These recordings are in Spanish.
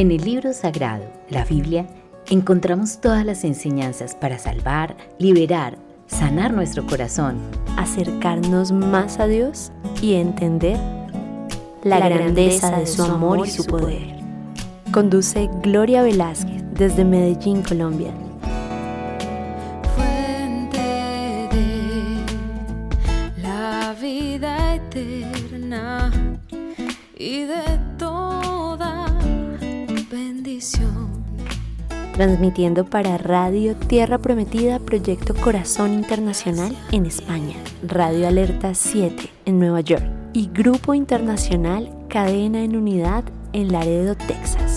En el libro sagrado, la Biblia, encontramos todas las enseñanzas para salvar, liberar, sanar nuestro corazón, acercarnos más a Dios y entender la, grandeza de su amor y su poder. Conduce Gloria Velázquez desde Medellín, Colombia. Transmitiendo para Radio Tierra Prometida, Proyecto Corazón Internacional en España, Radio Alerta 7 en Nueva York y Grupo Internacional Cadena en Unidad en Laredo, Texas.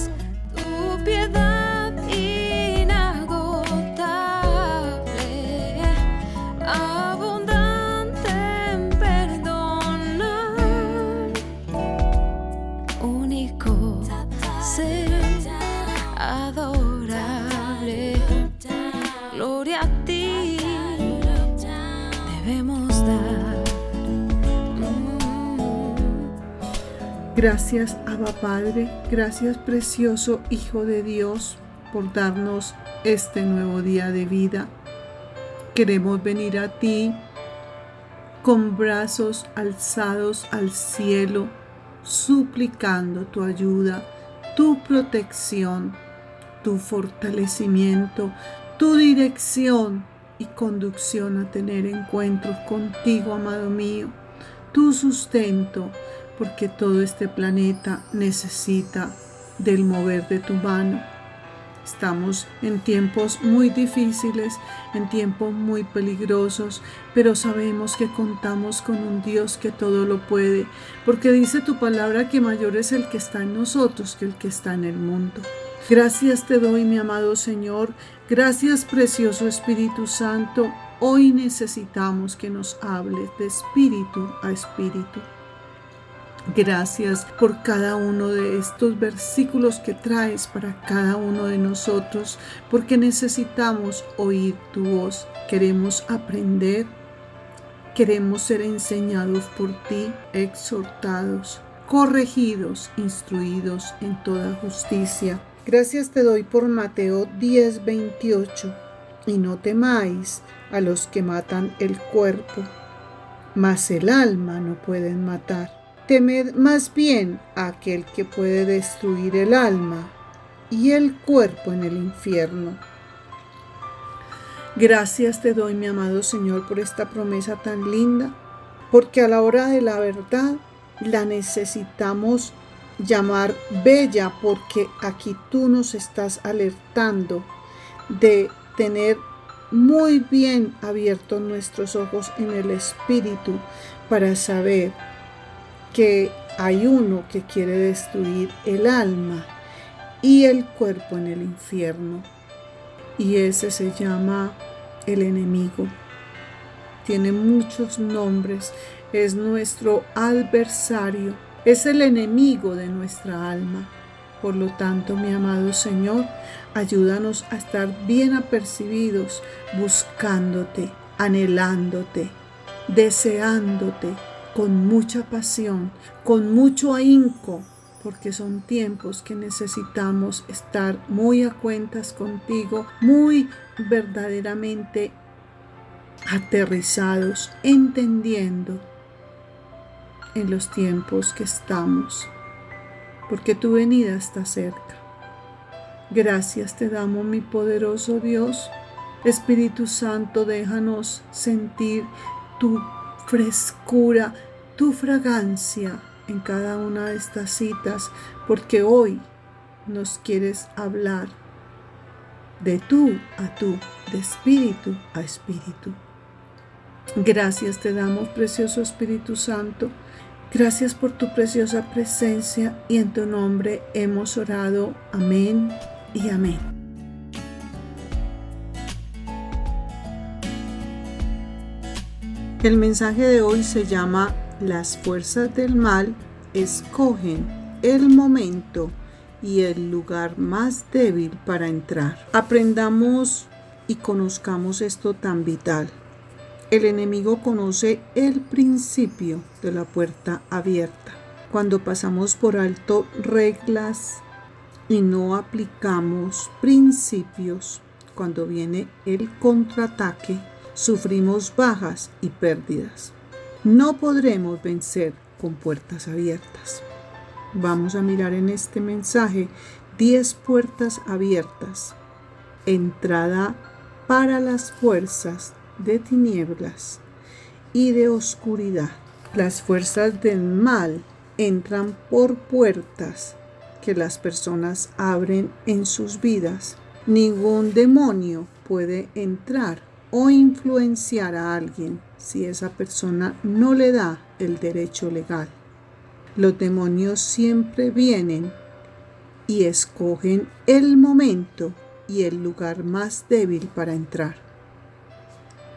Gracias, Abba Padre, gracias precioso Hijo de Dios por darnos este nuevo día de vida. Queremos venir a ti con brazos alzados al cielo, suplicando tu ayuda, tu protección, tu fortalecimiento, tu dirección conducción a tener encuentros contigo, amado mío, tu sustento, porque todo este planeta necesita del mover de tu mano. Estamos en tiempos muy difíciles, en tiempos muy peligrosos, pero sabemos que contamos con un Dios que todo lo puede, porque dice tu palabra que mayor es el que está en nosotros que el que está en el mundo. Gracias te doy, mi amado Señor. Gracias, precioso Espíritu Santo. Hoy necesitamos que nos hables de espíritu a espíritu. Gracias por cada uno de estos versículos que traes para cada uno de nosotros, porque necesitamos oír tu voz. Queremos aprender, queremos ser enseñados por ti, exhortados, corregidos, instruidos en toda justicia. Gracias te doy por Mateo 10, 28. Y no temáis a los que matan el cuerpo, mas el alma no pueden matar. Temed más bien a aquel que puede destruir el alma y el cuerpo en el infierno. Gracias te doy, mi amado Señor, por esta promesa tan linda, porque a la hora de la verdad la necesitamos llamar bella, porque aquí tú nos estás alertando de tener muy bien abiertos nuestros ojos en el espíritu para saber que hay uno que quiere destruir el alma y el cuerpo en el infierno. Y ese se llama el enemigo. Tiene muchos nombres. Es nuestro adversario. Es el enemigo de nuestra alma. Por lo tanto, mi amado Señor, ayúdanos a estar bien apercibidos, buscándote, anhelándote, deseándote, con mucha pasión, con mucho ahínco, porque son tiempos que necesitamos estar muy a cuentas contigo, muy verdaderamente aterrizados, entendiendo en los tiempos que estamos, porque tu venida está cerca. Gracias te damos, mi poderoso Dios. Espíritu Santo, déjanos sentir tu frescura, tu fragancia en cada una de estas citas, porque hoy nos quieres hablar de tú a tú, de espíritu a espíritu. Gracias te damos, precioso Espíritu Santo. Gracias por tu preciosa presencia y en tu nombre hemos orado. Amén y amén. El mensaje de hoy se llama Las fuerzas del mal escogen el momento y el lugar más débil para entrar. Aprendamos y conozcamos esto tan vital. El enemigo conoce el principio de la puerta abierta. Cuando pasamos por alto reglas, y no aplicamos principios, cuando viene el contraataque, sufrimos bajas y pérdidas. No podremos vencer con puertas abiertas. Vamos a mirar en este mensaje 10 puertas abiertas. Entrada para las fuerzas de tinieblas y de oscuridad. Las fuerzas del mal entran por puertas que las personas abren en sus vidas. Ningún demonio puede entrar o influenciar a alguien si esa persona no le da el derecho legal. Los demonios siempre vienen y escogen el momento y el lugar más débil para entrar.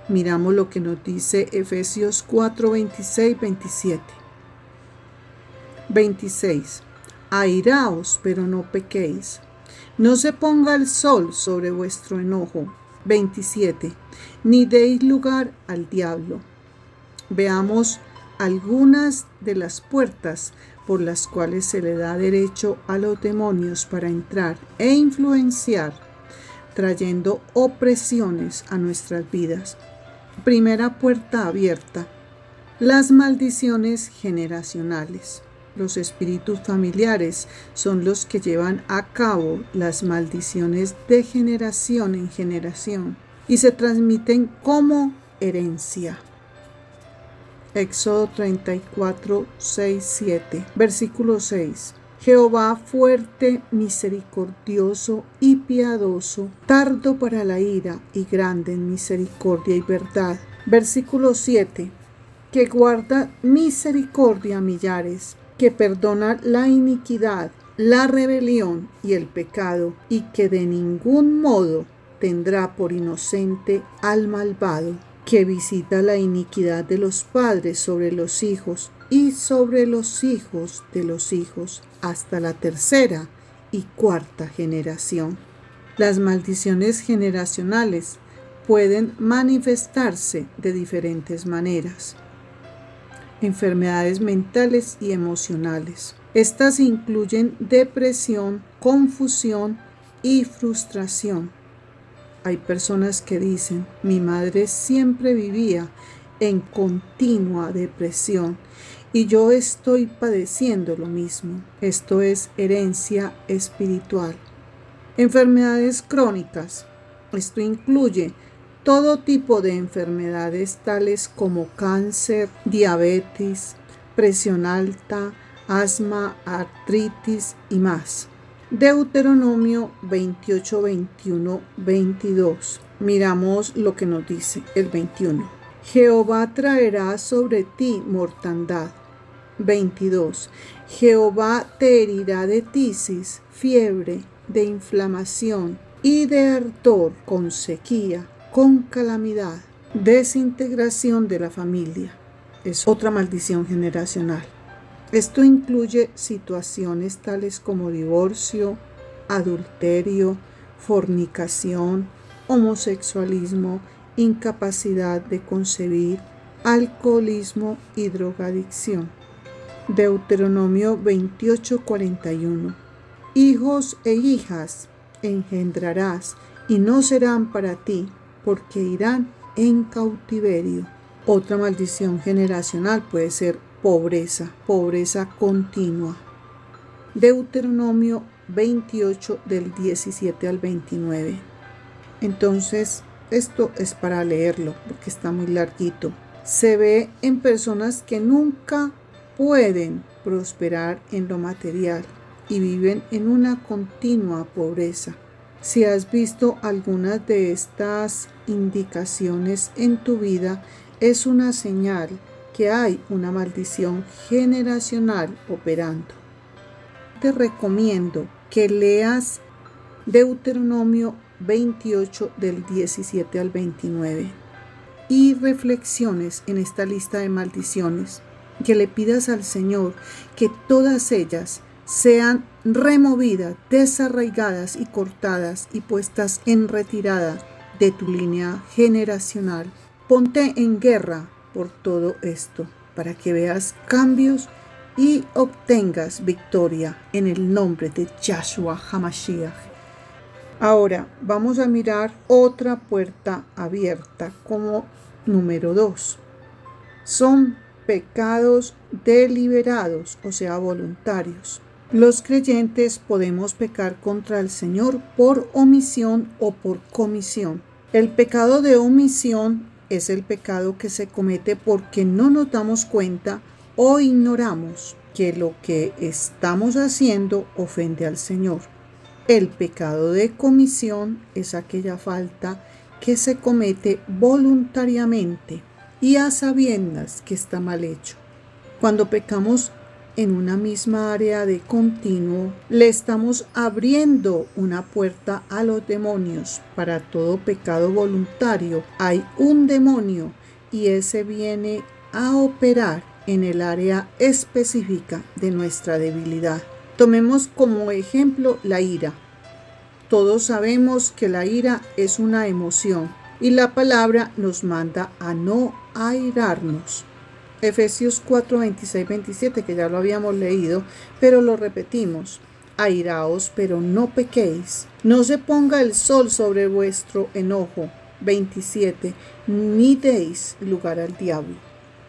Miramos lo que nos dice Efesios 4, 26, 27. 26. Airaos, pero no pequéis. No se ponga el sol sobre vuestro enojo. 27. Ni deis lugar al diablo. Veamos algunas de las puertas por las cuales se le da derecho a los demonios para entrar e influenciar, trayendo opresiones a nuestras vidas. Primera puerta abierta. Las maldiciones generacionales. Los espíritus familiares son los que llevan a cabo las maldiciones de generación en generación y se transmiten como herencia. Éxodo 34, 6, 7. Versículo 6. Jehová fuerte, misericordioso y piadoso, tardo para la ira y grande en misericordia y verdad. Versículo 7. Que guarda misericordia a millares, que perdona la iniquidad, la rebelión y el pecado, y que de ningún modo tendrá por inocente al malvado que visita la iniquidad de los padres sobre los hijos y sobre los hijos de los hijos hasta la tercera y cuarta generación. Las maldiciones generacionales pueden manifestarse de diferentes maneras. Enfermedades mentales y emocionales. Estas incluyen depresión, confusión y frustración hay personas que dicen, mi madre siempre vivía en continua depresión y yo estoy padeciendo lo mismo. Esto es herencia espiritual. Enfermedades crónicas. Esto incluye todo tipo de enfermedades tales como cáncer, diabetes, presión alta, asma, artritis y más. Deuteronomio 28, 21, 22. Miramos lo que nos dice el 21. Jehová traerá sobre ti mortandad. 22. Jehová te herirá de tisis, fiebre, de inflamación y de ardor con sequía, con calamidad, desintegración de la familia. Es otra maldición generacional. Esto incluye situaciones tales como divorcio, adulterio, fornicación, homosexualismo, incapacidad de concebir, alcoholismo y drogadicción. Deuteronomio 28:41 Hijos e hijas engendrarás y no serán para ti, porque irán en cautiverio. Otra maldición generacional puede ser pobreza, pobreza continua. Deuteronomio 28 del 17 al 29. Entonces, esto es para leerlo porque está muy larguito. Se ve en personas que nunca pueden prosperar en lo material y viven en una continua pobreza. Si has visto algunas de estas indicaciones en tu vida, es una señal que hay una maldición generacional operando. Te recomiendo que leas Deuteronomio 28 del 17 al 29 y reflexiones en esta lista de maldiciones, que le pidas al Señor que todas ellas sean removidas, desarraigadas y cortadas y puestas en retirada de tu línea generacional. Ponte en guerra por todo esto, para que veas cambios y obtengas victoria en el nombre de Yahshua Hamashiach. Ahora vamos a mirar otra puerta abierta como número 2. Son pecados deliberados, o sea, voluntarios. Los creyentes podemos pecar contra el Señor por omisión o por comisión. El pecado de omisión es el pecado que se comete porque no nos damos cuenta o ignoramos que lo que estamos haciendo ofende al Señor. El pecado de comisión es aquella falta que se comete voluntariamente y a sabiendas que está mal hecho. Cuando pecamos en una misma área de continuo, le estamos abriendo una puerta a los demonios. Para todo pecado voluntario hay un demonio y ese viene a operar en el área específica de nuestra debilidad. Tomemos como ejemplo la ira. Todos sabemos que la ira es una emoción y la palabra nos manda a no airarnos. Efesios 4, 26, 27, que ya lo habíamos leído, pero lo repetimos. Airaos, pero no pequéis. No se ponga el sol sobre vuestro enojo. 27. Ni deis lugar al diablo.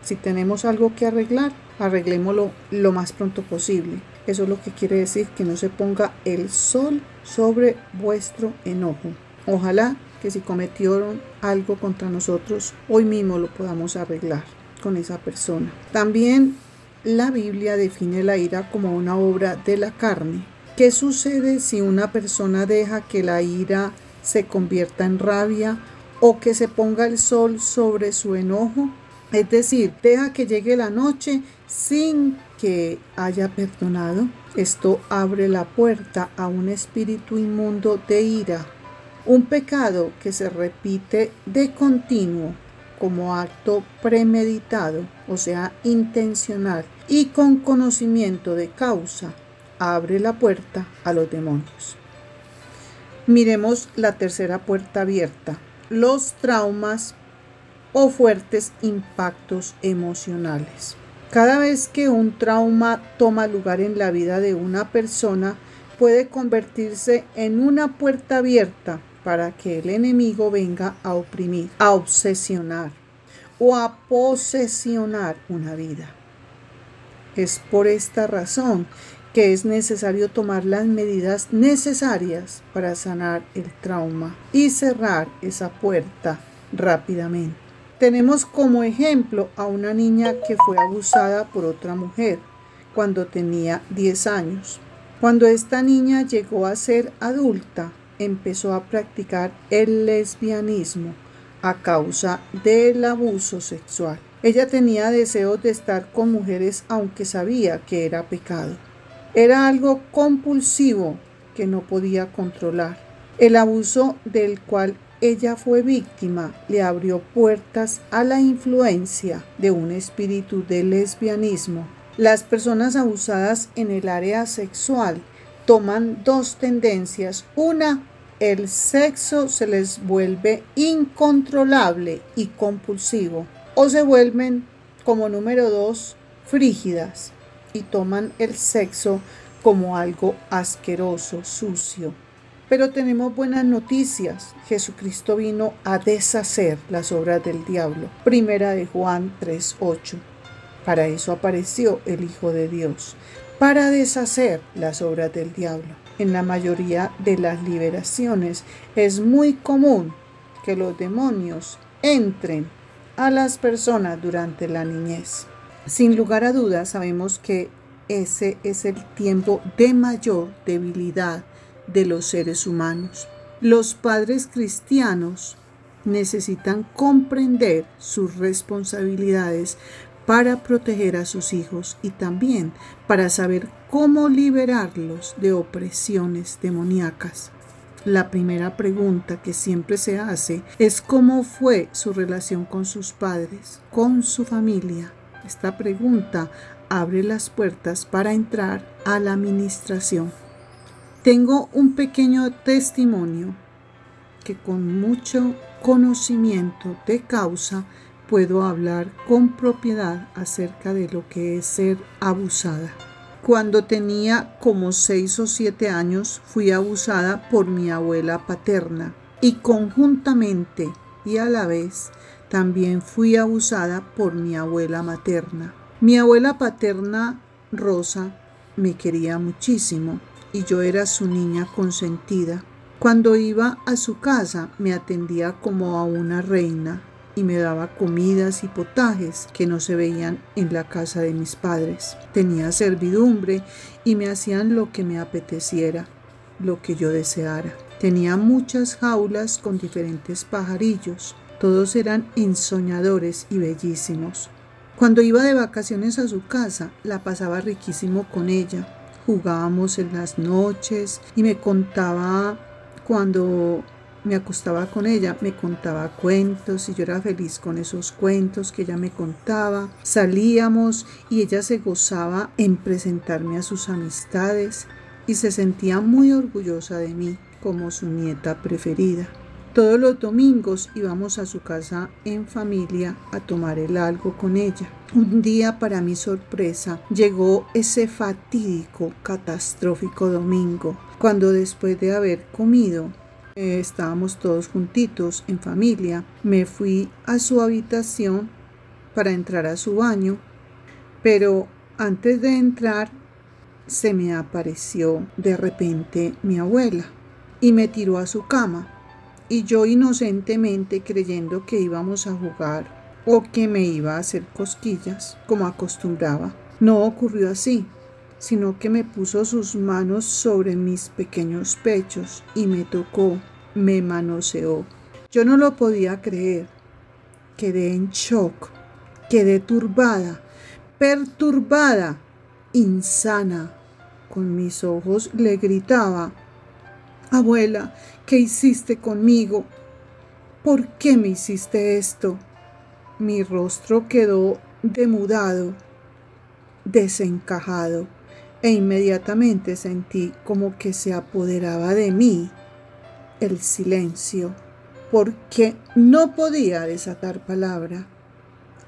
Si tenemos algo que arreglar, arreglémoslo lo más pronto posible. Eso es lo que quiere decir que no se ponga el sol sobre vuestro enojo. Ojalá que si cometieron algo contra nosotros, hoy mismo lo podamos arreglar con esa persona. También la Biblia define la ira como una obra de la carne. ¿Qué sucede si una persona deja que la ira se convierta en rabia o que se ponga el sol sobre su enojo? Es decir, deja que llegue la noche sin que haya perdonado. Esto abre la puerta a un espíritu inmundo de ira, un pecado que se repite de continuo como acto premeditado, o sea, intencional, y con conocimiento de causa, abre la puerta a los demonios. Miremos la tercera puerta abierta, los traumas o fuertes impactos emocionales. Cada vez que un trauma toma lugar en la vida de una persona, puede convertirse en una puerta abierta para que el enemigo venga a oprimir, a obsesionar o a posesionar una vida. Es por esta razón que es necesario tomar las medidas necesarias para sanar el trauma y cerrar esa puerta rápidamente. Tenemos como ejemplo a una niña que fue abusada por otra mujer cuando tenía 10 años. Cuando esta niña llegó a ser adulta, empezó a practicar el lesbianismo a causa del abuso sexual. Ella tenía deseos de estar con mujeres aunque sabía que era pecado. Era algo compulsivo que no podía controlar. El abuso del cual ella fue víctima le abrió puertas a la influencia de un espíritu de lesbianismo. Las personas abusadas en el área sexual toman dos tendencias. Una, el sexo se les vuelve incontrolable y compulsivo. O se vuelven, como número dos, frígidas y toman el sexo como algo asqueroso, sucio. Pero tenemos buenas noticias. Jesucristo vino a deshacer las obras del diablo. Primera de Juan 3:8. Para eso apareció el Hijo de Dios para deshacer las obras del diablo. En la mayoría de las liberaciones es muy común que los demonios entren a las personas durante la niñez. Sin lugar a dudas sabemos que ese es el tiempo de mayor debilidad de los seres humanos. Los padres cristianos necesitan comprender sus responsabilidades para proteger a sus hijos y también para saber cómo liberarlos de opresiones demoníacas. La primera pregunta que siempre se hace es cómo fue su relación con sus padres, con su familia. Esta pregunta abre las puertas para entrar a la administración. Tengo un pequeño testimonio que con mucho conocimiento de causa puedo hablar con propiedad acerca de lo que es ser abusada. Cuando tenía como seis o siete años fui abusada por mi abuela paterna y conjuntamente y a la vez también fui abusada por mi abuela materna. Mi abuela paterna, Rosa, me quería muchísimo y yo era su niña consentida. Cuando iba a su casa me atendía como a una reina y me daba comidas y potajes que no se veían en la casa de mis padres. Tenía servidumbre y me hacían lo que me apeteciera, lo que yo deseara. Tenía muchas jaulas con diferentes pajarillos. Todos eran ensoñadores y bellísimos. Cuando iba de vacaciones a su casa, la pasaba riquísimo con ella. Jugábamos en las noches y me contaba cuando me acostaba con ella, me contaba cuentos y yo era feliz con esos cuentos que ella me contaba. Salíamos y ella se gozaba en presentarme a sus amistades y se sentía muy orgullosa de mí como su nieta preferida. Todos los domingos íbamos a su casa en familia a tomar el algo con ella. Un día, para mi sorpresa, llegó ese fatídico, catastrófico domingo, cuando después de haber comido eh, estábamos todos juntitos en familia. Me fui a su habitación para entrar a su baño, pero antes de entrar se me apareció de repente mi abuela y me tiró a su cama. Y yo inocentemente creyendo que íbamos a jugar o que me iba a hacer cosquillas como acostumbraba. No ocurrió así, sino que me puso sus manos sobre mis pequeños pechos y me tocó, me manoseó. Yo no lo podía creer. Quedé en shock, quedé turbada, perturbada, insana. Con mis ojos le gritaba, Abuela, ¿qué hiciste conmigo? ¿Por qué me hiciste esto? Mi rostro quedó demudado, desencajado e inmediatamente sentí como que se apoderaba de mí el silencio, porque no podía desatar palabra.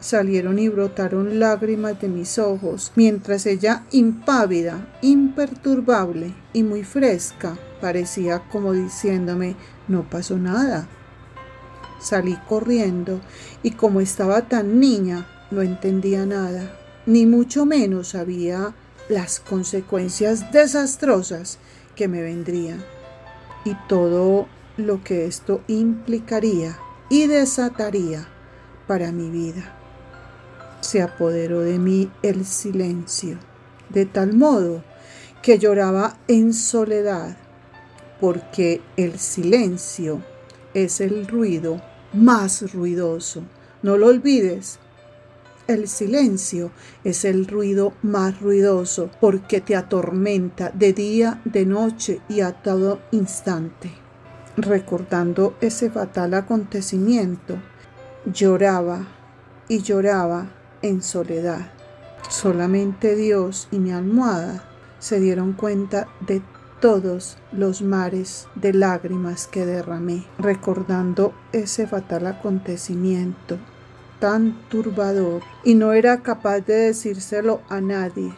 Salieron y brotaron lágrimas de mis ojos, mientras ella, impávida, imperturbable y muy fresca, parecía como diciéndome, no pasó nada. Salí corriendo y como estaba tan niña, no entendía nada, ni mucho menos sabía las consecuencias desastrosas que me vendrían y todo lo que esto implicaría y desataría para mi vida. Se apoderó de mí el silencio, de tal modo que lloraba en soledad, porque el silencio es el ruido más ruidoso. No lo olvides, el silencio es el ruido más ruidoso porque te atormenta de día, de noche y a todo instante. Recordando ese fatal acontecimiento, lloraba y lloraba en soledad. Solamente Dios y mi almohada se dieron cuenta de todos los mares de lágrimas que derramé, recordando ese fatal acontecimiento tan turbador y no era capaz de decírselo a nadie.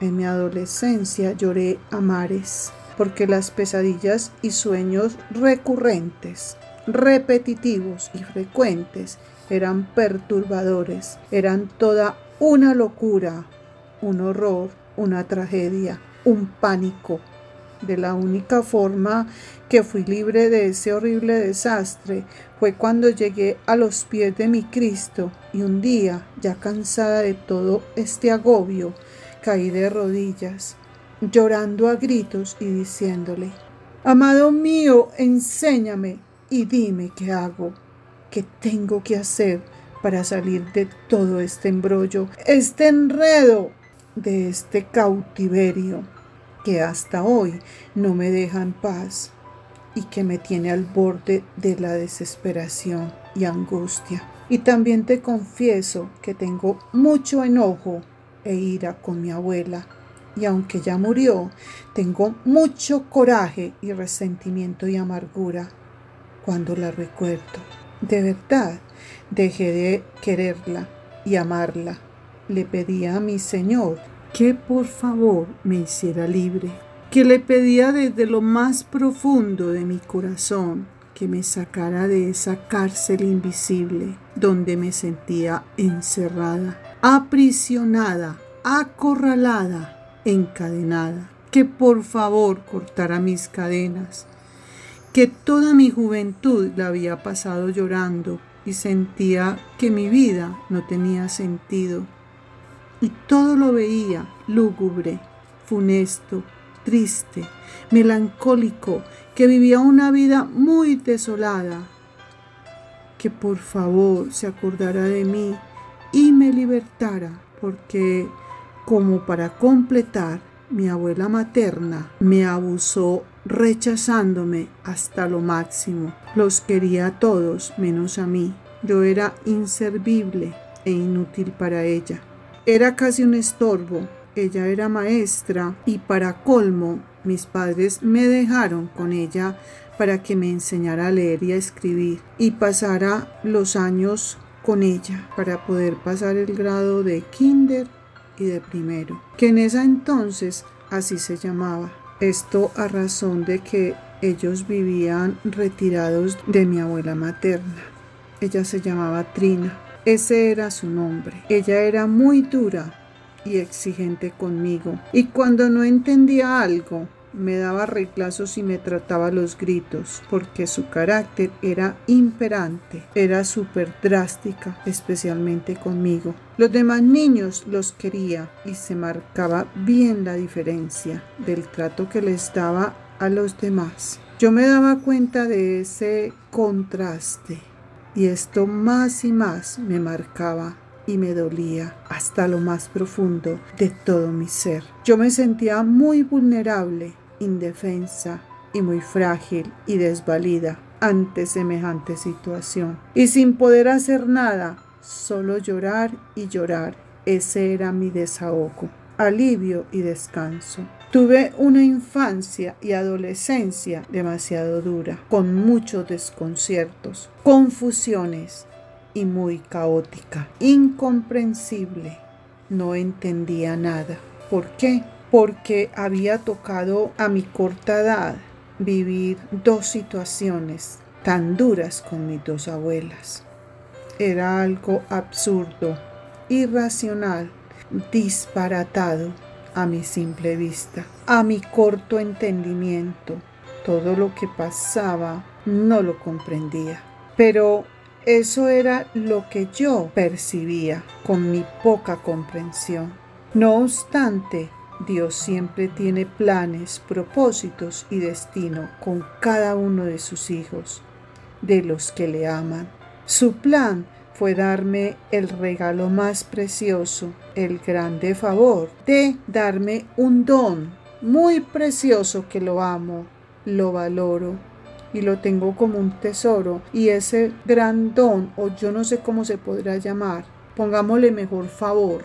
En mi adolescencia lloré a mares porque las pesadillas y sueños recurrentes, repetitivos y frecuentes eran perturbadores, eran toda una locura, un horror, una tragedia, un pánico, de la única forma que fui libre de ese horrible desastre fue cuando llegué a los pies de mi Cristo y un día, ya cansada de todo este agobio, caí de rodillas, llorando a gritos y diciéndole, Amado mío, enséñame y dime qué hago, qué tengo que hacer para salir de todo este embrollo, este enredo, de este cautiverio que hasta hoy no me deja en paz y que me tiene al borde de la desesperación y angustia. Y también te confieso que tengo mucho enojo e ira con mi abuela. Y aunque ya murió, tengo mucho coraje y resentimiento y amargura cuando la recuerdo. De verdad, dejé de quererla y amarla. Le pedía a mi Señor que por favor me hiciera libre, que le pedía desde lo más profundo de mi corazón que me sacara de esa cárcel invisible donde me sentía encerrada, aprisionada, acorralada, encadenada, que por favor cortara mis cadenas, que toda mi juventud la había pasado llorando y sentía que mi vida no tenía sentido. Y todo lo veía lúgubre, funesto, triste, melancólico, que vivía una vida muy desolada. Que por favor se acordara de mí y me libertara, porque como para completar, mi abuela materna me abusó rechazándome hasta lo máximo. Los quería a todos menos a mí. Yo era inservible e inútil para ella. Era casi un estorbo. Ella era maestra y para colmo mis padres me dejaron con ella para que me enseñara a leer y a escribir y pasara los años con ella para poder pasar el grado de kinder y de primero, que en esa entonces así se llamaba. Esto a razón de que ellos vivían retirados de mi abuela materna. Ella se llamaba Trina. Ese era su nombre. Ella era muy dura y exigente conmigo. Y cuando no entendía algo, me daba reemplazos y me trataba los gritos, porque su carácter era imperante, era súper drástica, especialmente conmigo. Los demás niños los quería y se marcaba bien la diferencia del trato que les daba a los demás. Yo me daba cuenta de ese contraste y esto más y más me marcaba y me dolía hasta lo más profundo de todo mi ser. Yo me sentía muy vulnerable indefensa y muy frágil y desvalida ante semejante situación. Y sin poder hacer nada, solo llorar y llorar. Ese era mi desahogo, alivio y descanso. Tuve una infancia y adolescencia demasiado dura, con muchos desconciertos, confusiones y muy caótica, incomprensible. No entendía nada. ¿Por qué? porque había tocado a mi corta edad vivir dos situaciones tan duras con mis dos abuelas. Era algo absurdo, irracional, disparatado a mi simple vista, a mi corto entendimiento. Todo lo que pasaba no lo comprendía. Pero eso era lo que yo percibía con mi poca comprensión. No obstante, Dios siempre tiene planes, propósitos y destino con cada uno de sus hijos, de los que le aman. Su plan fue darme el regalo más precioso, el grande favor de darme un don muy precioso que lo amo, lo valoro y lo tengo como un tesoro. Y ese gran don, o yo no sé cómo se podrá llamar, pongámosle mejor favor,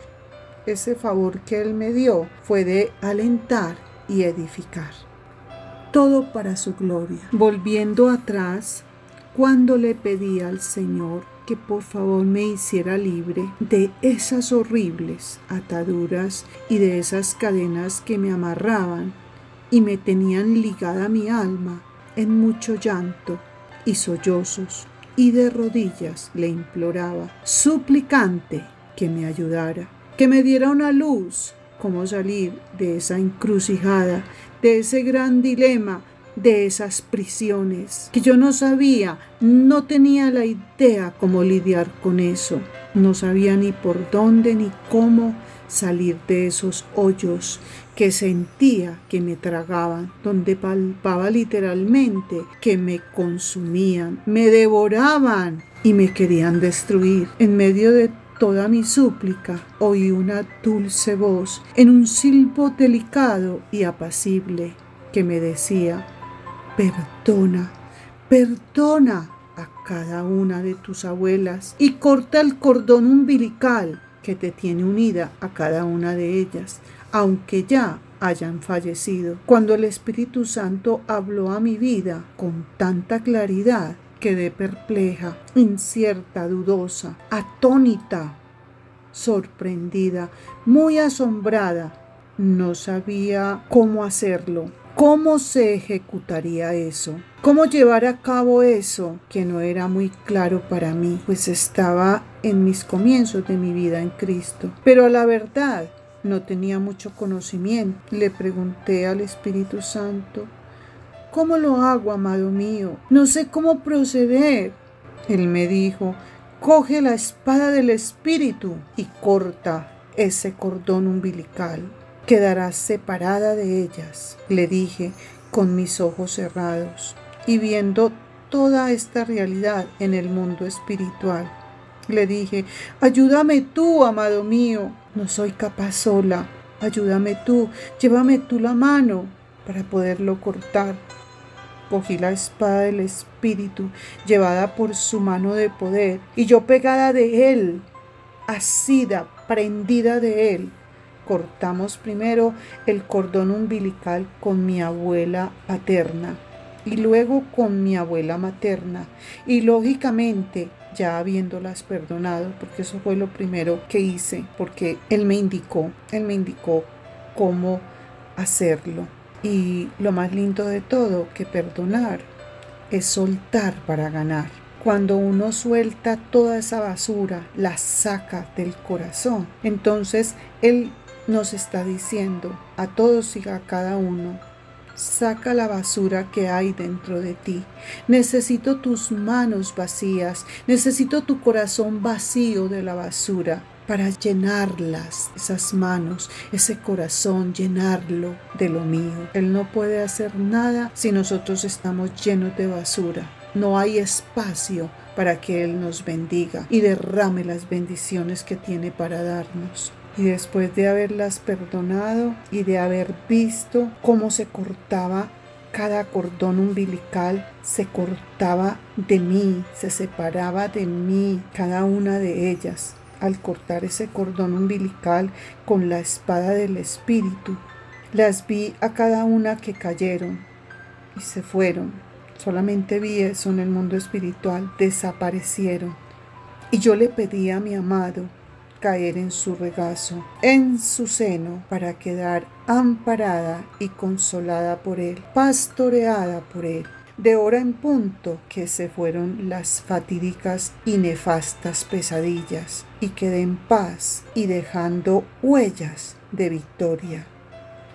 ese favor que Él me dio fue de alentar y edificar. Todo para su gloria. Volviendo atrás, cuando le pedí al Señor que por favor me hiciera libre de esas horribles ataduras y de esas cadenas que me amarraban y me tenían ligada mi alma en mucho llanto y sollozos, y de rodillas le imploraba, suplicante, que me ayudara que me diera una luz, cómo salir de esa encrucijada, de ese gran dilema, de esas prisiones, que yo no sabía, no tenía la idea cómo lidiar con eso, no sabía ni por dónde ni cómo salir de esos hoyos que sentía que me tragaban, donde palpaba literalmente que me consumían, me devoraban y me querían destruir. En medio de toda mi súplica oí una dulce voz en un silbo delicado y apacible que me decía, perdona, perdona a cada una de tus abuelas y corta el cordón umbilical que te tiene unida a cada una de ellas, aunque ya hayan fallecido. Cuando el Espíritu Santo habló a mi vida con tanta claridad, Quedé perpleja, incierta, dudosa, atónita, sorprendida, muy asombrada. No sabía cómo hacerlo, cómo se ejecutaría eso, cómo llevar a cabo eso que no era muy claro para mí, pues estaba en mis comienzos de mi vida en Cristo. Pero a la verdad no tenía mucho conocimiento. Le pregunté al Espíritu Santo, ¿cómo lo hago, amado mío? No sé cómo proceder. Él me dijo, coge la espada del Espíritu y corta ese cordón umbilical. Quedarás separada de ellas, le dije con mis ojos cerrados y viendo toda esta realidad en el mundo espiritual. Le dije, ayúdame tú, amado mío, no soy capaz sola, ayúdame tú, llévame tú la mano para poderlo cortar. Cogí la espada del Espíritu, llevada por su mano de poder, y yo pegada de él, asida, prendida de él. Cortamos primero el cordón umbilical con mi abuela paterna y luego con mi abuela materna. Y lógicamente ya habiéndolas perdonado, porque eso fue lo primero que hice, porque Él me indicó, Él me indicó cómo hacerlo. Y lo más lindo de todo, que perdonar es soltar para ganar. Cuando uno suelta toda esa basura, la saca del corazón, entonces Él nos está diciendo a todos y a cada uno, Saca la basura que hay dentro de ti. Necesito tus manos vacías. Necesito tu corazón vacío de la basura para llenarlas, esas manos, ese corazón, llenarlo de lo mío. Él no puede hacer nada si nosotros estamos llenos de basura. No hay espacio para que Él nos bendiga y derrame las bendiciones que tiene para darnos y después de haberlas perdonado y de haber visto cómo se cortaba cada cordón umbilical, se cortaba de mí, se separaba de mí cada una de ellas. Al cortar ese cordón umbilical con la espada del Espíritu, las vi a cada una que cayeron y se fueron. Solamente vi eso en el mundo espiritual, desaparecieron. Y yo le pedí a mi amado caer en su regazo, en su seno, para quedar amparada y consolada por él, pastoreada por él. De hora en punto que se fueron las fatídicas y nefastas pesadillas, y quedé en paz y dejando huellas de victoria.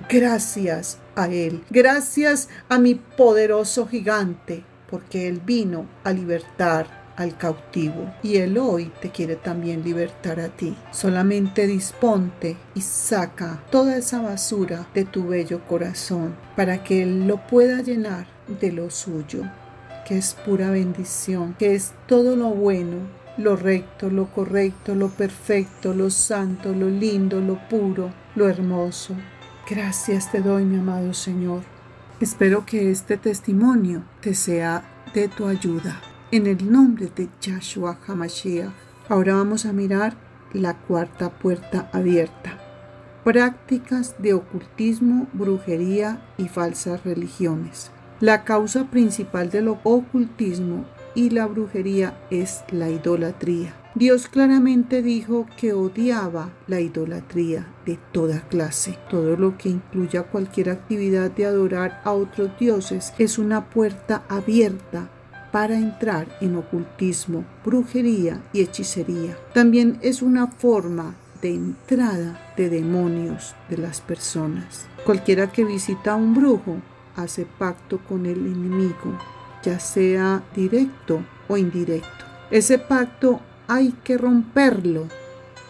Gracias a Él, gracias a mi poderoso gigante, porque Él vino a libertar al cautivo y Él hoy te quiere también libertar a ti. Solamente disponte y saca toda esa basura de tu bello corazón para que Él lo pueda llenar de lo suyo, que es pura bendición, que es todo lo bueno, lo recto, lo correcto, lo perfecto, lo santo, lo lindo, lo puro, lo hermoso. Gracias te doy, mi amado Señor. Espero que este testimonio te sea de tu ayuda en el nombre de Yahshua HaMashiach. Ahora vamos a mirar la cuarta puerta abierta. Prácticas de ocultismo, brujería y falsas religiones. La causa principal del ocultismo y la brujería es la idolatría. Dios claramente dijo que odiaba la idolatría de toda clase. Todo lo que incluya cualquier actividad de adorar a otros dioses es una puerta abierta para entrar en ocultismo, brujería y hechicería. También es una forma de entrada de demonios de las personas. Cualquiera que visita a un brujo hace pacto con el enemigo, ya sea directo o indirecto. Ese pacto hay que romperlo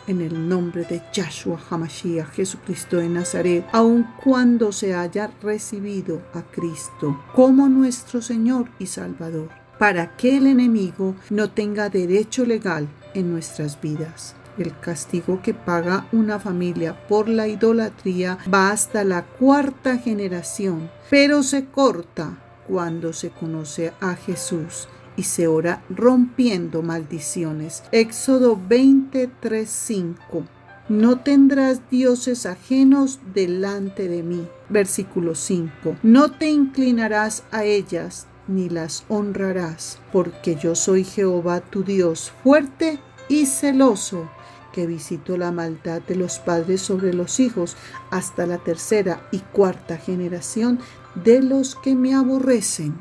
en el nombre de Yahshua Hamashiach, Jesucristo de Nazaret, aun cuando se haya recibido a Cristo como nuestro Señor y Salvador para que el enemigo no tenga derecho legal en nuestras vidas. El castigo que paga una familia por la idolatría va hasta la cuarta generación, pero se corta cuando se conoce a Jesús y se ora rompiendo maldiciones. Éxodo 23:5 no tendrás dioses ajenos delante de mí. Versículo 5. No te inclinarás a ellas ni las honrarás, porque yo soy Jehová tu Dios, fuerte y celoso, que visito la maldad de los padres sobre los hijos hasta la tercera y cuarta generación de los que me aborrecen.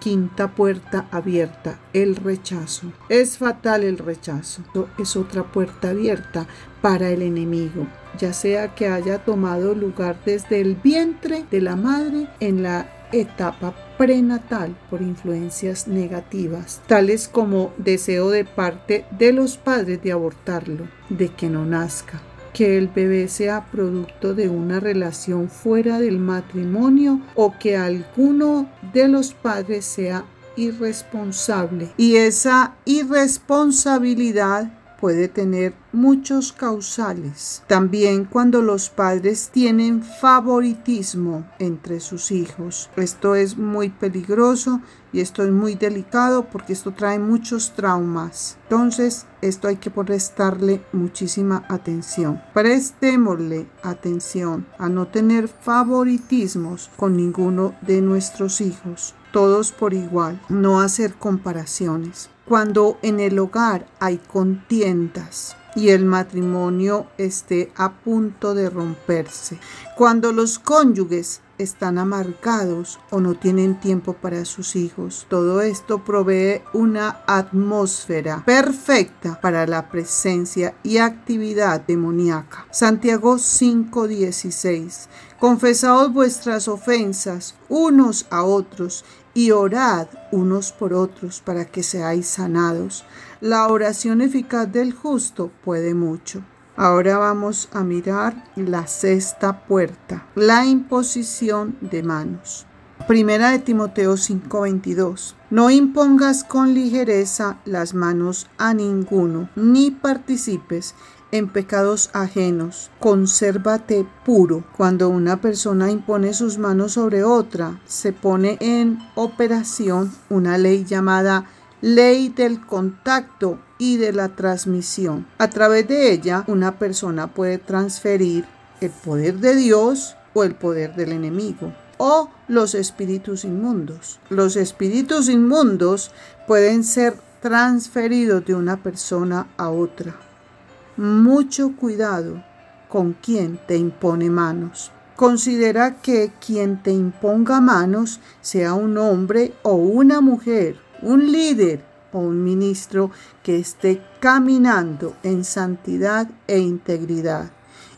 Quinta puerta abierta, el rechazo. Es fatal el rechazo. Es otra puerta abierta para el enemigo, ya sea que haya tomado lugar desde el vientre de la madre en la etapa prenatal por influencias negativas, tales como deseo de parte de los padres de abortarlo, de que no nazca, que el bebé sea producto de una relación fuera del matrimonio o que alguno de los padres sea irresponsable. Y esa irresponsabilidad puede tener muchos causales. También cuando los padres tienen favoritismo entre sus hijos. Esto es muy peligroso y esto es muy delicado porque esto trae muchos traumas. Entonces, esto hay que prestarle muchísima atención. Prestémosle atención a no tener favoritismos con ninguno de nuestros hijos todos por igual, no hacer comparaciones. Cuando en el hogar hay contiendas y el matrimonio esté a punto de romperse, cuando los cónyuges están amargados o no tienen tiempo para sus hijos. Todo esto provee una atmósfera perfecta para la presencia y actividad demoníaca. Santiago 5:16 Confesaos vuestras ofensas unos a otros y orad unos por otros para que seáis sanados. La oración eficaz del justo puede mucho. Ahora vamos a mirar la sexta puerta, la imposición de manos. Primera de Timoteo 5:22. No impongas con ligereza las manos a ninguno, ni participes en pecados ajenos. Consérvate puro. Cuando una persona impone sus manos sobre otra, se pone en operación una ley llamada ley del contacto y de la transmisión. A través de ella, una persona puede transferir el poder de Dios o el poder del enemigo o los espíritus inmundos. Los espíritus inmundos pueden ser transferidos de una persona a otra mucho cuidado con quien te impone manos. Considera que quien te imponga manos sea un hombre o una mujer, un líder o un ministro que esté caminando en santidad e integridad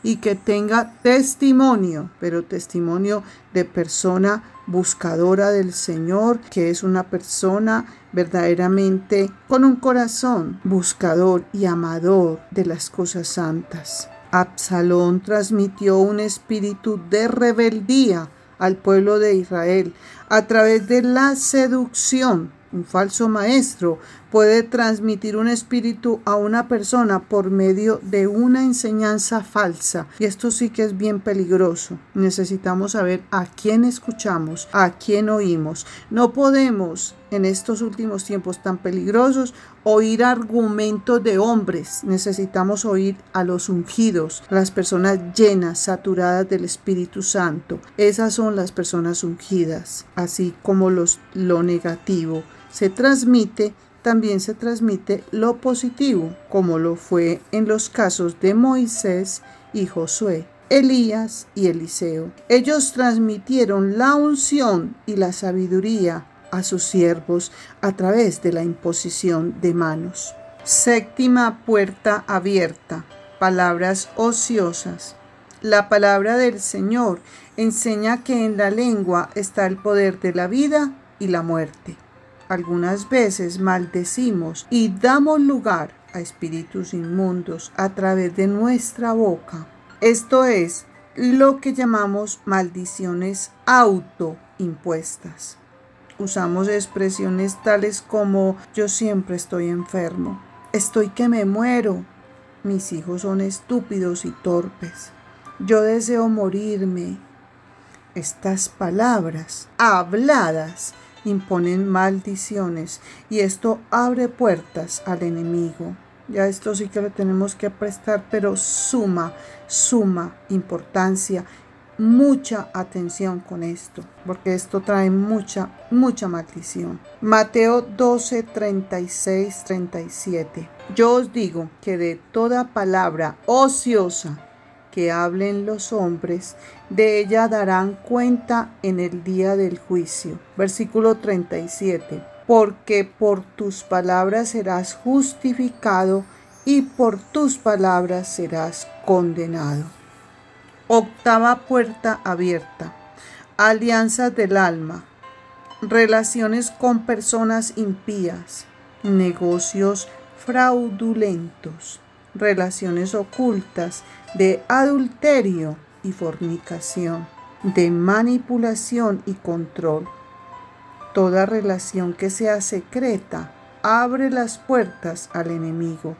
y que tenga testimonio, pero testimonio de persona buscadora del Señor, que es una persona verdaderamente con un corazón buscador y amador de las cosas santas. Absalón transmitió un espíritu de rebeldía al pueblo de Israel a través de la seducción un falso maestro puede transmitir un espíritu a una persona por medio de una enseñanza falsa. Y esto sí que es bien peligroso. Necesitamos saber a quién escuchamos, a quién oímos. No podemos en estos últimos tiempos tan peligrosos oír argumentos de hombres. Necesitamos oír a los ungidos, las personas llenas, saturadas del Espíritu Santo. Esas son las personas ungidas, así como los lo negativo se transmite, también se transmite lo positivo, como lo fue en los casos de Moisés y Josué. Elías y Eliseo. Ellos transmitieron la unción y la sabiduría a sus siervos a través de la imposición de manos. Séptima puerta abierta. Palabras ociosas. La palabra del Señor enseña que en la lengua está el poder de la vida y la muerte. Algunas veces maldecimos y damos lugar a espíritus inmundos a través de nuestra boca. Esto es lo que llamamos maldiciones autoimpuestas. Usamos expresiones tales como yo siempre estoy enfermo, estoy que me muero, mis hijos son estúpidos y torpes, yo deseo morirme. Estas palabras habladas imponen maldiciones y esto abre puertas al enemigo. Ya esto sí que le tenemos que prestar, pero suma, suma importancia mucha atención con esto, porque esto trae mucha, mucha maldición. Mateo 12, 36, 37. Yo os digo que de toda palabra ociosa que hablen los hombres, de ella darán cuenta en el día del juicio. Versículo 37. Porque por tus palabras serás justificado y por tus palabras serás condenado. Octava puerta abierta. Alianzas del alma. Relaciones con personas impías. Negocios fraudulentos. Relaciones ocultas de adulterio y fornicación, de manipulación y control. Toda relación que sea secreta abre las puertas al enemigo.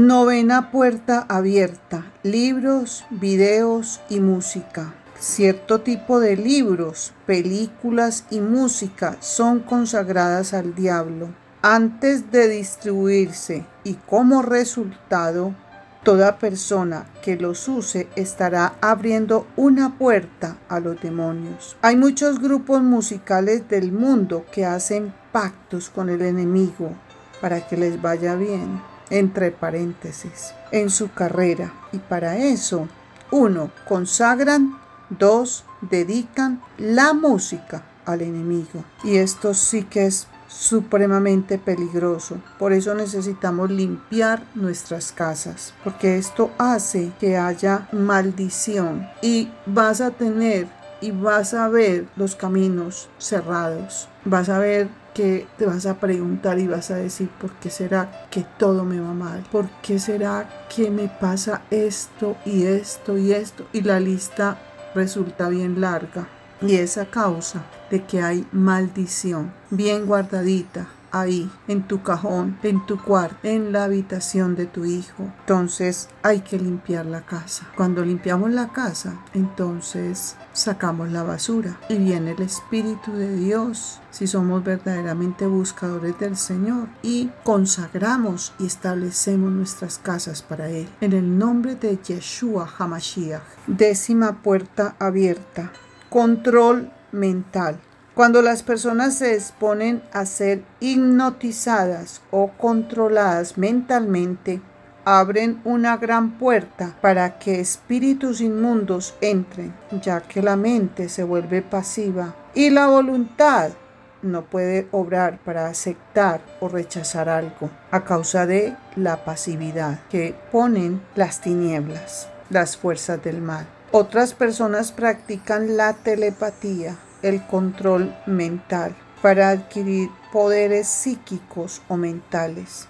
Novena puerta abierta. Libros, videos y música. Cierto tipo de libros, películas y música son consagradas al diablo antes de distribuirse y como resultado Toda persona que los use estará abriendo una puerta a los demonios. Hay muchos grupos musicales del mundo que hacen pactos con el enemigo para que les vaya bien, entre paréntesis, en su carrera. Y para eso, uno, consagran, dos, dedican la música al enemigo. Y esto sí que es supremamente peligroso. Por eso necesitamos limpiar nuestras casas, porque esto hace que haya maldición y vas a tener y vas a ver los caminos cerrados. Vas a ver que te vas a preguntar y vas a decir, ¿por qué será que todo me va mal? ¿Por qué será que me pasa esto y esto y esto? Y la lista resulta bien larga. Y esa causa de que hay maldición bien guardadita ahí, en tu cajón, en tu cuarto, en la habitación de tu hijo. Entonces hay que limpiar la casa. Cuando limpiamos la casa, entonces sacamos la basura y viene el Espíritu de Dios si somos verdaderamente buscadores del Señor y consagramos y establecemos nuestras casas para Él. En el nombre de Yeshua Hamashiach, décima puerta abierta. Control mental. Cuando las personas se exponen a ser hipnotizadas o controladas mentalmente, abren una gran puerta para que espíritus inmundos entren, ya que la mente se vuelve pasiva y la voluntad no puede obrar para aceptar o rechazar algo a causa de la pasividad que ponen las tinieblas, las fuerzas del mal. Otras personas practican la telepatía, el control mental, para adquirir poderes psíquicos o mentales,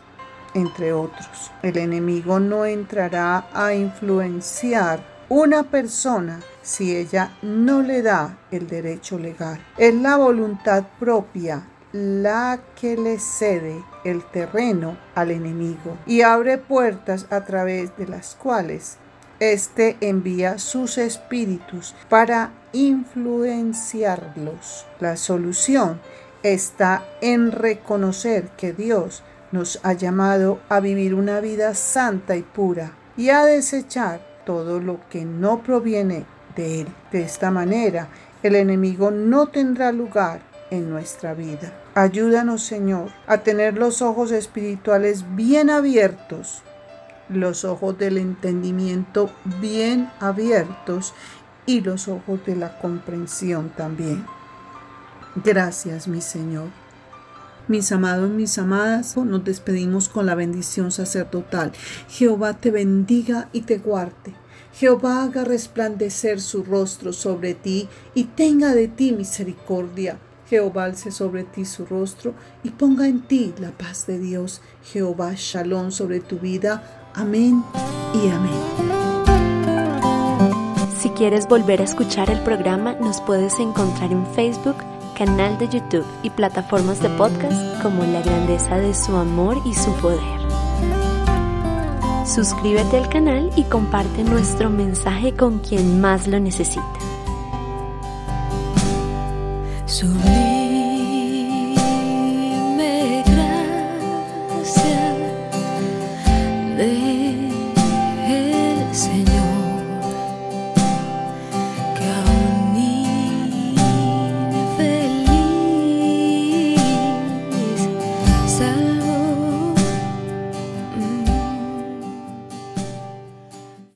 entre otros. El enemigo no entrará a influenciar una persona si ella no le da el derecho legal. Es la voluntad propia la que le cede el terreno al enemigo y abre puertas a través de las cuales este envía sus espíritus para influenciarlos. La solución está en reconocer que Dios nos ha llamado a vivir una vida santa y pura y a desechar todo lo que no proviene de Él. De esta manera, el enemigo no tendrá lugar en nuestra vida. Ayúdanos, Señor, a tener los ojos espirituales bien abiertos los ojos del entendimiento bien abiertos y los ojos de la comprensión también. Gracias, mi Señor. Mis amados, mis amadas, nos despedimos con la bendición sacerdotal. Jehová te bendiga y te guarde. Jehová haga resplandecer su rostro sobre ti y tenga de ti misericordia. Jehová alce sobre ti su rostro y ponga en ti la paz de Dios. Jehová shalom sobre tu vida Amén y amén. Si quieres volver a escuchar el programa, nos puedes encontrar en Facebook, canal de YouTube y plataformas de podcast como La Grandeza de su Amor y su Poder. Suscríbete al canal y comparte nuestro mensaje con quien más lo necesita.